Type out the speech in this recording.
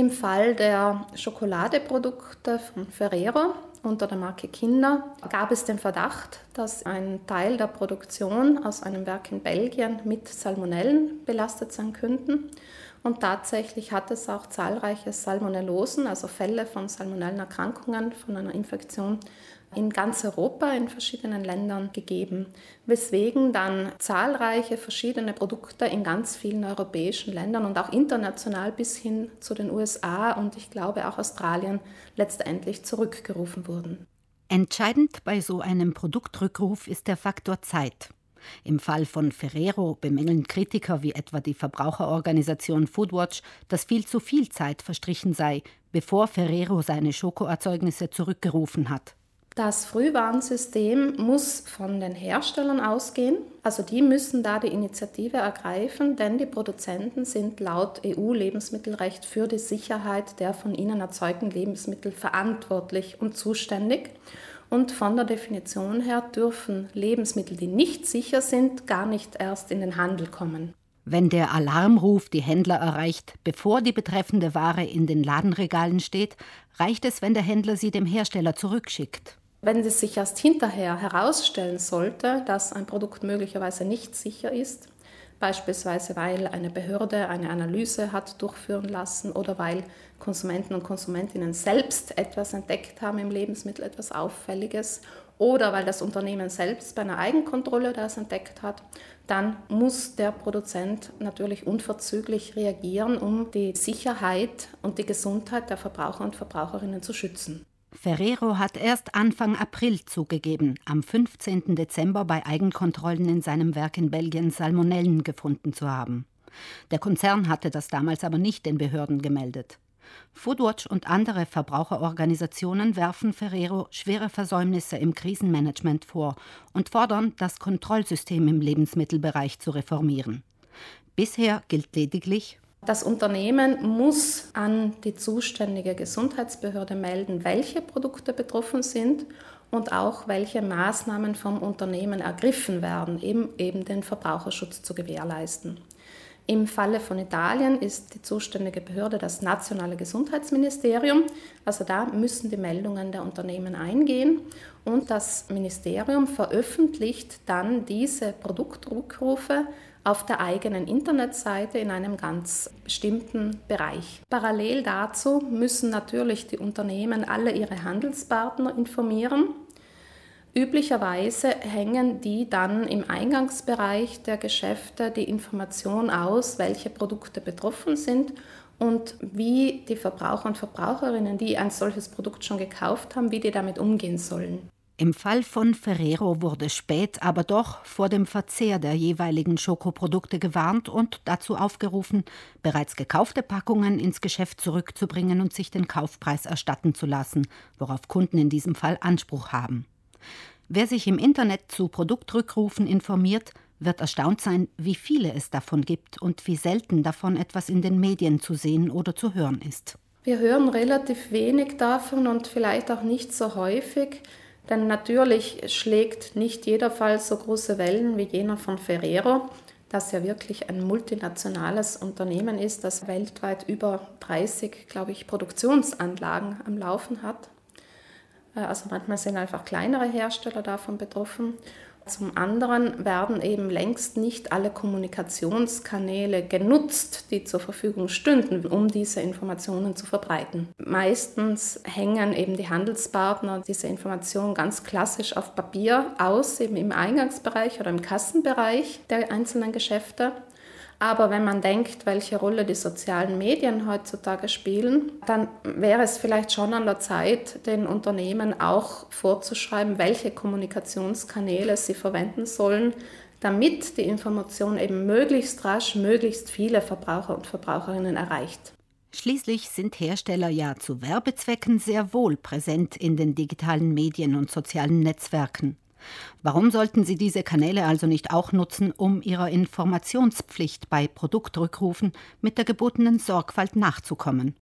Im Fall der Schokoladeprodukte von Ferrero unter der Marke Kinder gab es den Verdacht, dass ein Teil der Produktion aus einem Werk in Belgien mit Salmonellen belastet sein könnten. Und tatsächlich hat es auch zahlreiche Salmonellosen, also Fälle von Salmonellenerkrankungen, von einer Infektion in ganz Europa, in verschiedenen Ländern gegeben, weswegen dann zahlreiche verschiedene Produkte in ganz vielen europäischen Ländern und auch international bis hin zu den USA und ich glaube auch Australien letztendlich zurückgerufen wurden. Entscheidend bei so einem Produktrückruf ist der Faktor Zeit. Im Fall von Ferrero bemängeln Kritiker wie etwa die Verbraucherorganisation Foodwatch, dass viel zu viel Zeit verstrichen sei, bevor Ferrero seine Schokoerzeugnisse zurückgerufen hat. Das Frühwarnsystem muss von den Herstellern ausgehen. Also die müssen da die Initiative ergreifen, denn die Produzenten sind laut EU-Lebensmittelrecht für die Sicherheit der von ihnen erzeugten Lebensmittel verantwortlich und zuständig. Und von der Definition her dürfen Lebensmittel, die nicht sicher sind, gar nicht erst in den Handel kommen. Wenn der Alarmruf die Händler erreicht, bevor die betreffende Ware in den Ladenregalen steht, reicht es, wenn der Händler sie dem Hersteller zurückschickt. Wenn es sich erst hinterher herausstellen sollte, dass ein Produkt möglicherweise nicht sicher ist, beispielsweise weil eine Behörde eine Analyse hat durchführen lassen oder weil Konsumenten und Konsumentinnen selbst etwas entdeckt haben im Lebensmittel, etwas Auffälliges oder weil das Unternehmen selbst bei einer Eigenkontrolle das entdeckt hat, dann muss der Produzent natürlich unverzüglich reagieren, um die Sicherheit und die Gesundheit der Verbraucher und Verbraucherinnen zu schützen. Ferrero hat erst Anfang April zugegeben, am 15. Dezember bei Eigenkontrollen in seinem Werk in Belgien Salmonellen gefunden zu haben. Der Konzern hatte das damals aber nicht den Behörden gemeldet. Foodwatch und andere Verbraucherorganisationen werfen Ferrero schwere Versäumnisse im Krisenmanagement vor und fordern, das Kontrollsystem im Lebensmittelbereich zu reformieren. Bisher gilt lediglich, das Unternehmen muss an die zuständige Gesundheitsbehörde melden, welche Produkte betroffen sind und auch welche Maßnahmen vom Unternehmen ergriffen werden, um eben den Verbraucherschutz zu gewährleisten. Im Falle von Italien ist die zuständige Behörde das nationale Gesundheitsministerium. Also da müssen die Meldungen der Unternehmen eingehen und das Ministerium veröffentlicht dann diese Produktrückrufe auf der eigenen Internetseite in einem ganz bestimmten Bereich. Parallel dazu müssen natürlich die Unternehmen alle ihre Handelspartner informieren. Üblicherweise hängen die dann im Eingangsbereich der Geschäfte die Information aus, welche Produkte betroffen sind und wie die Verbraucher und Verbraucherinnen, die ein solches Produkt schon gekauft haben, wie die damit umgehen sollen. Im Fall von Ferrero wurde spät aber doch vor dem Verzehr der jeweiligen Schokoprodukte gewarnt und dazu aufgerufen, bereits gekaufte Packungen ins Geschäft zurückzubringen und sich den Kaufpreis erstatten zu lassen, worauf Kunden in diesem Fall Anspruch haben. Wer sich im Internet zu Produktrückrufen informiert, wird erstaunt sein, wie viele es davon gibt und wie selten davon etwas in den Medien zu sehen oder zu hören ist. Wir hören relativ wenig davon und vielleicht auch nicht so häufig. Denn natürlich schlägt nicht jeder Fall so große Wellen wie jener von Ferrero, das ja wirklich ein multinationales Unternehmen ist, das weltweit über 30, glaube ich, Produktionsanlagen am Laufen hat. Äh, also manchmal sind einfach kleinere Hersteller davon betroffen. Zum anderen werden eben längst nicht alle Kommunikationskanäle genutzt, die zur Verfügung stünden, um diese Informationen zu verbreiten. Meistens hängen eben die Handelspartner diese Informationen ganz klassisch auf Papier aus, eben im Eingangsbereich oder im Kassenbereich der einzelnen Geschäfte. Aber wenn man denkt, welche Rolle die sozialen Medien heutzutage spielen, dann wäre es vielleicht schon an der Zeit, den Unternehmen auch vorzuschreiben, welche Kommunikationskanäle sie verwenden sollen, damit die Information eben möglichst rasch möglichst viele Verbraucher und Verbraucherinnen erreicht. Schließlich sind Hersteller ja zu Werbezwecken sehr wohl präsent in den digitalen Medien und sozialen Netzwerken. Warum sollten Sie diese Kanäle also nicht auch nutzen, um Ihrer Informationspflicht bei Produktrückrufen mit der gebotenen Sorgfalt nachzukommen?